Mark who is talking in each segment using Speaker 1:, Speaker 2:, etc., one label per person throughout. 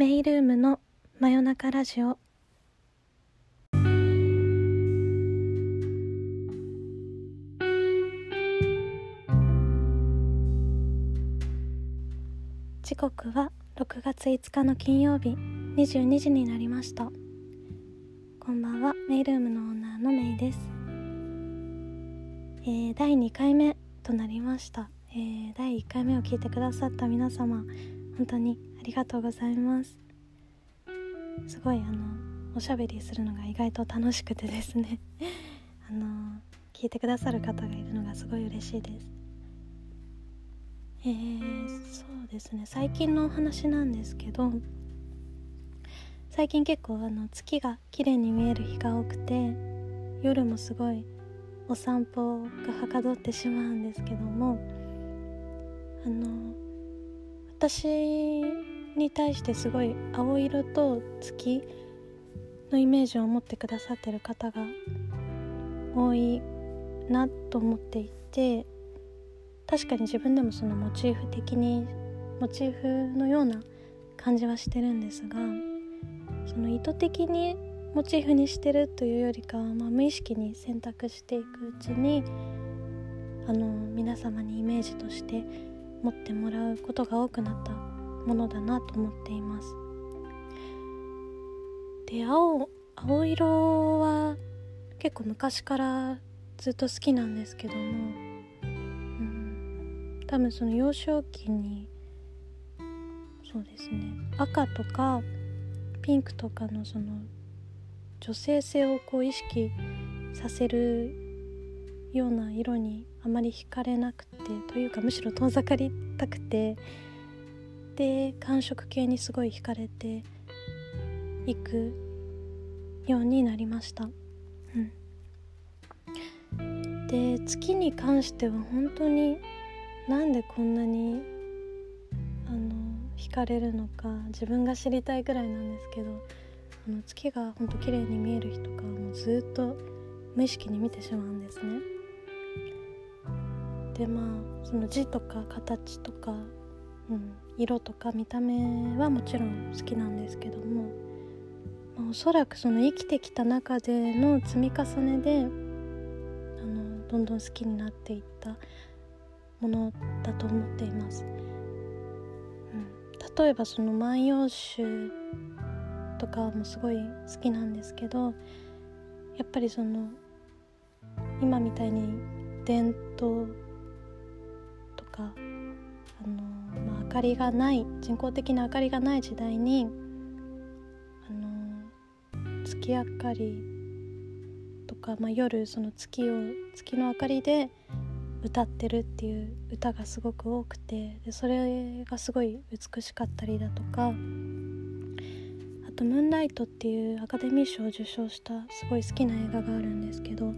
Speaker 1: メイルームの真夜中ラジオ。時刻は6月5日の金曜日。22時になりました。こんばんは。メイルームのオーナーのメイです、えー、第2回目となりました、えー、第1回目を聞いてくださった皆様本当にありがとうございます。すごいあのおしゃべりするのが意外と楽しくてですね。あの聞いてくださる方がいるのがすごい嬉しいです。えー、そうですね。最近のお話なんですけど最近結構あの月が綺麗に見える日が多くて夜もすごいお散歩がはかどってしまうんですけどもあの私に対してすごい青色と月のイメージを持ってくださってる方が多いなと思っていて確かに自分でもそのモチーフ的にモチーフのような感じはしてるんですがその意図的にモチーフにしてるというよりかは、まあ、無意識に選択していくうちにあの皆様にイメージとして持ってもらうことが多くなったものだなと思っています。で青青色は結構昔からずっと好きなんですけどもうん多分その幼少期にそうですね赤とかピンクとかのその女性性をこう意識させるような色にあまり惹かれなくてというかむしろ遠ざかりたくてで寒色系にすごい惹かれていくようになりました。うん、で月に関しては本当になんでこんなにあの惹かれるのか自分が知りたいぐらいなんですけどあの月がほんと綺麗に見える日とかもうずっと無意識に見てしまうんですね。でまあその字とか形とか、うん、色とか見た目はもちろん好きなんですけども、まあ、おそらくその生きてきた中での積み重ねであのどんどん好きになっていったものだと思っています、うん、例えばその「万葉集」とかもすごい好きなんですけどやっぱりその今みたいに伝統とか、かりがない人工的な明かりがない時代にあの月明かりとか、まあ、夜その月を月の明かりで歌ってるっていう歌がすごく多くてでそれがすごい美しかったりだとかあと「ムーンライト」っていうアカデミー賞を受賞したすごい好きな映画があるんですけど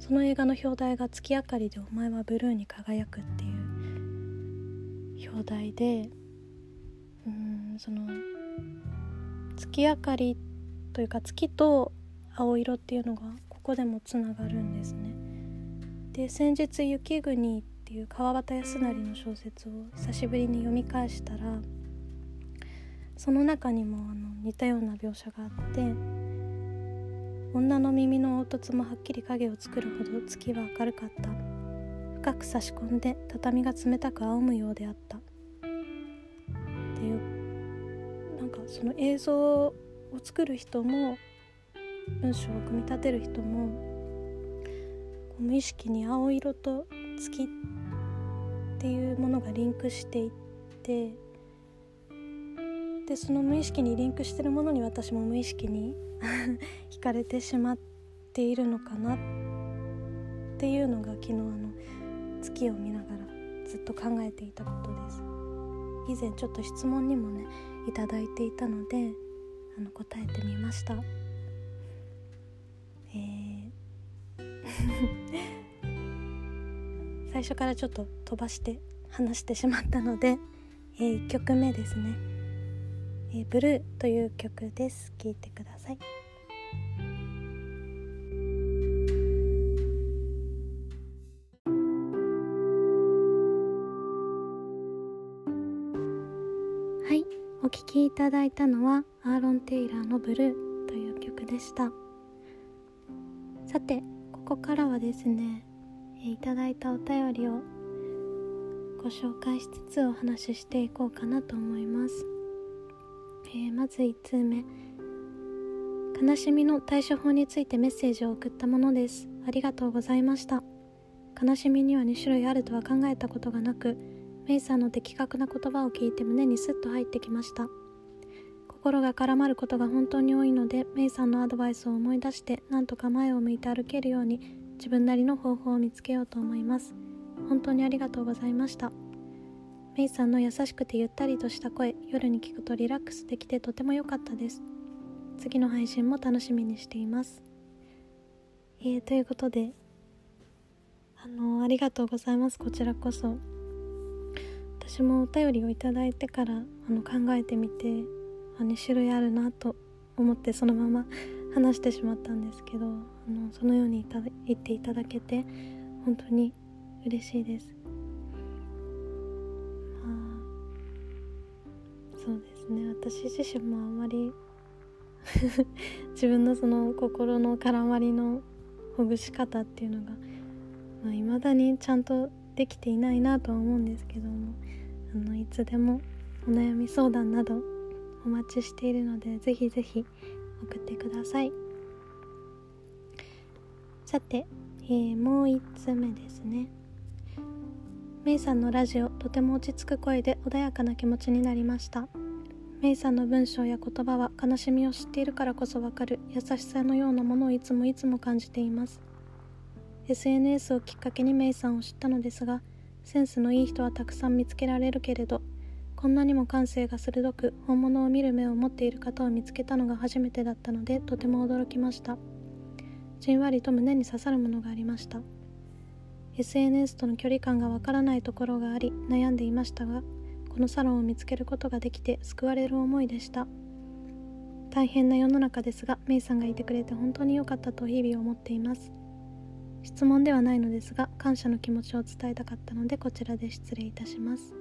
Speaker 1: その映画の表題が「月明かりでお前はブルーに輝く」っていう表題でうんその月明かりというか月と青色っていうのがここでもつながるんですね。で先日「雪国」っていう川端康成の小説を久しぶりに読み返したらその中にもあの似たような描写があって女の耳の凹凸もはっきり影を作るほど月は明るかった深く差し込んで畳が冷たく仰むようであった。っていうなんかその映像を作る人も文章を組み立てる人も無意識に青色と月っていうものがリンクしていってでその無意識にリンクしてるものに私も無意識に 惹かれてしまっているのかなっていうのが昨日あの月を見ながらずっと考えていたことです。以前ちょっと質問にもねいただいていたのであの答えてみました。最初からちょっと飛ばして話してしまったので、えー、1曲目ですね「えー、ブルー」という曲です。聴いてください。お聴きいただいたのはアーロン・テイラーの「ブルー」という曲でした。さてここからはですねいただいたお便りをご紹介しつつお話ししていこうかなと思います、えー、まず1通目。悲しみの対処法についてメッセージを送ったものです。ありがとうございました。悲しみには2種類あるとは考えたことがなくメイさんの的確な言葉を聞いて胸にスッと入ってきました。心が絡まることが本当に多いのでメイさんのアドバイスを思い出してなんとか前を向いて歩けるように自分なりの方法を見つけようと思います。本当にありがとうございました。メイさんの優しくてゆったりとした声夜に聞くとリラックスできてとても良かったです。次の配信も楽しみにしています。えー、ということであのありがとうございます。こちらこそ。私もお便りをいただいてからあの考えてみてあ2種類あるなと思ってそのまま 話してしまったんですけどあのそのように言っていただけて本当に嬉しいです。まあそうですね。私自身もあまり 自分のその心の絡まりのほぐし方っていうのがいまあ、未だにちゃんとできていないなとは思うんですけどもあのいつでもお悩み相談などお待ちしているのでぜひぜひ送ってください。さて、えー、もう1つ目ですね。メイさんのラジオとても落ち着く声で穏やかな気持ちになりました。メイさんの文章や言葉は悲しみを知っているからこそわかる優しさのようなものをいつもいつも感じています。SNS をきっかけにメイさんを知ったのですがセンスのいい人はたくさん見つけられるけれどこんなにも感性が鋭く本物を見る目を持っている方を見つけたのが初めてだったのでとても驚きました。じんわりと胸に刺さるものがありました。SNS との距離感がわからないところがあり悩んでいましたがこのサロンを見つけることができて救われる思いでした。大変な世の中ですがメイさんがいてくれて本当に良かったと日々思っています。質問ではないのですが感謝の気持ちを伝えたかったのでこちらで失礼いたします。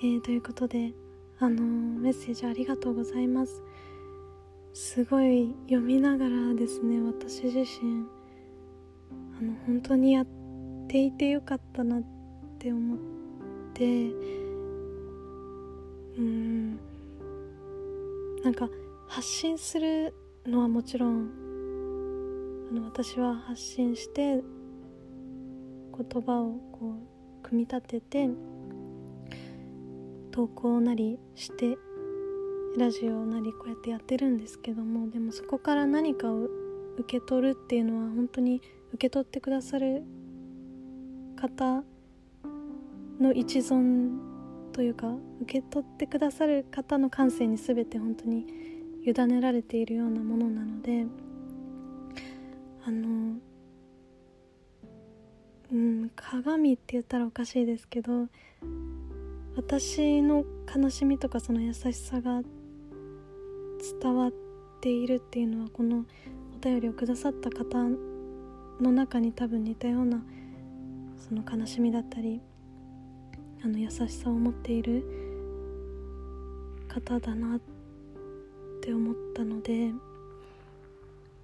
Speaker 1: えー、ということであのメッセージありがとうございます。すごい読みながらですね私自身あの本当にやっていてよかったなって思ってうん。なんか発信するのはもちろんの私は発信して言葉をこう組み立てて投稿なりしてラジオなりこうやってやってるんですけどもでもそこから何かを受け取るっていうのは本当に受け取ってくださる方の一存というか受け取ってくださる方の感性に全て本当に委ねられているようなものなのであのうん鏡って言ったらおかしいですけど私の悲しみとかその優しさが伝わっているっていうのはこのお便りをくださった方の中に多分似たようなその悲しみだったりあの優しさを持っている方だなって思ったので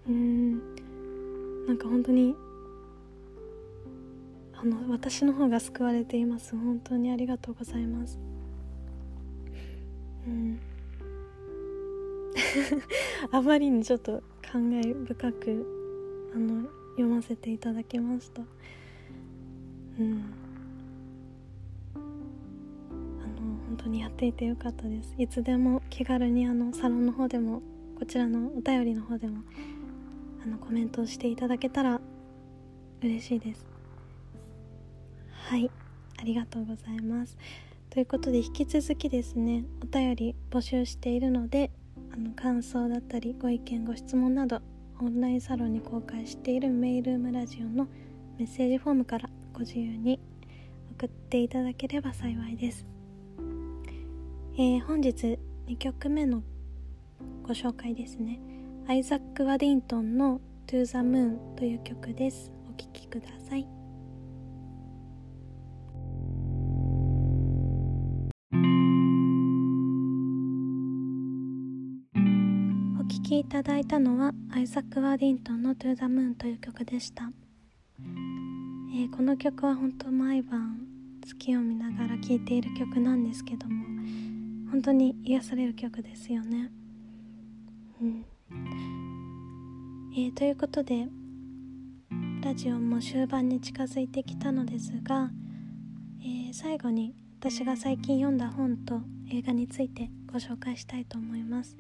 Speaker 1: うん。なんか本当にあの私の方が救われています。本当にありがとうございます。うん。あまりにちょっと感慨深くあの読ませていただきました。うん。あの本当にやっていてよかったです。いつでも気軽にあのサロンの方でもこちらのお便りの方でもあのコメントをしていただけたら嬉しいです。はいありがとうございます。ということで引き続きですねお便り募集しているのであの感想だったりご意見ご質問などオンラインサロンに公開しているメイルームラジオのメッセージフォームからご自由に送っていただければ幸いです、えー、本日2曲目のご紹介ですね。アイザック・ワディントンの「To the Moon」という曲です。お聴きください。お聴きいただいたのはアイザック・ワディントンの「To the Moon」という曲でした。えー、この曲は本当毎晩月を見ながら聴いている曲なんですけども本当に癒される曲ですよね。うんえー、ということでラジオも終盤に近づいてきたのですが、えー、最後に私が最近読んだ本と映画についてご紹介したいと思います、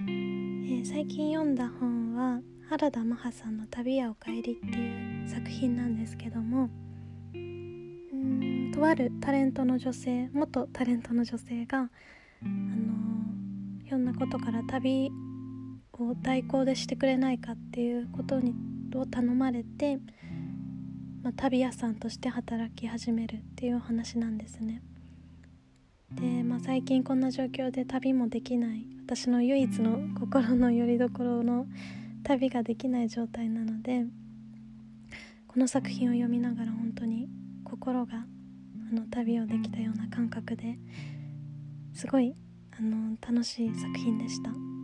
Speaker 1: えー、最近読んだ本は原田マハさんの「旅やおかえり」っていう作品なんですけどもうんとあるタレントの女性元タレントの女性が、あの、いろんなことから旅を代行でしてくれないかっていうことにを頼まれて、まあ、旅屋さんとして働き始めるっていうお話なんですね。で、まあ、最近こんな状況で旅もできない私の唯一の心の拠り所の旅ができない状態なのでこの作品を読みながら本当に心があの旅をできたような感覚ですごいあの楽しい作品でした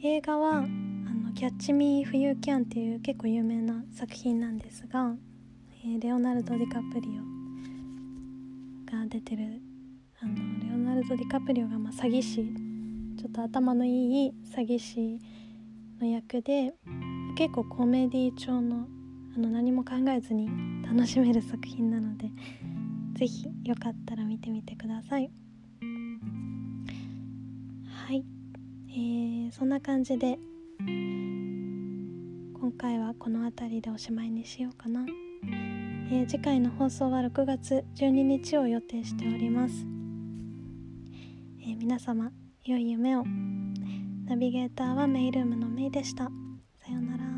Speaker 1: 映画はあのキャッチ・ミー・フユー・キャンっていう結構有名な作品なんですが、えー、レオナルド・ディカプリオが出てるあのレオナルド・ディカプリオがまあ詐欺師ちょっと頭のいい詐欺師の役で結構コメディ調のあの何も考えずに楽しめる作品なので是非よかったら見てみてください、えー、そんな感じで。今回はこの辺りでおしまいにしようかな、えー、次回の放送は6月12日を予定しております、えー、皆様良い夢を。ナビゲーターはメイルームのメイでした。さようなら。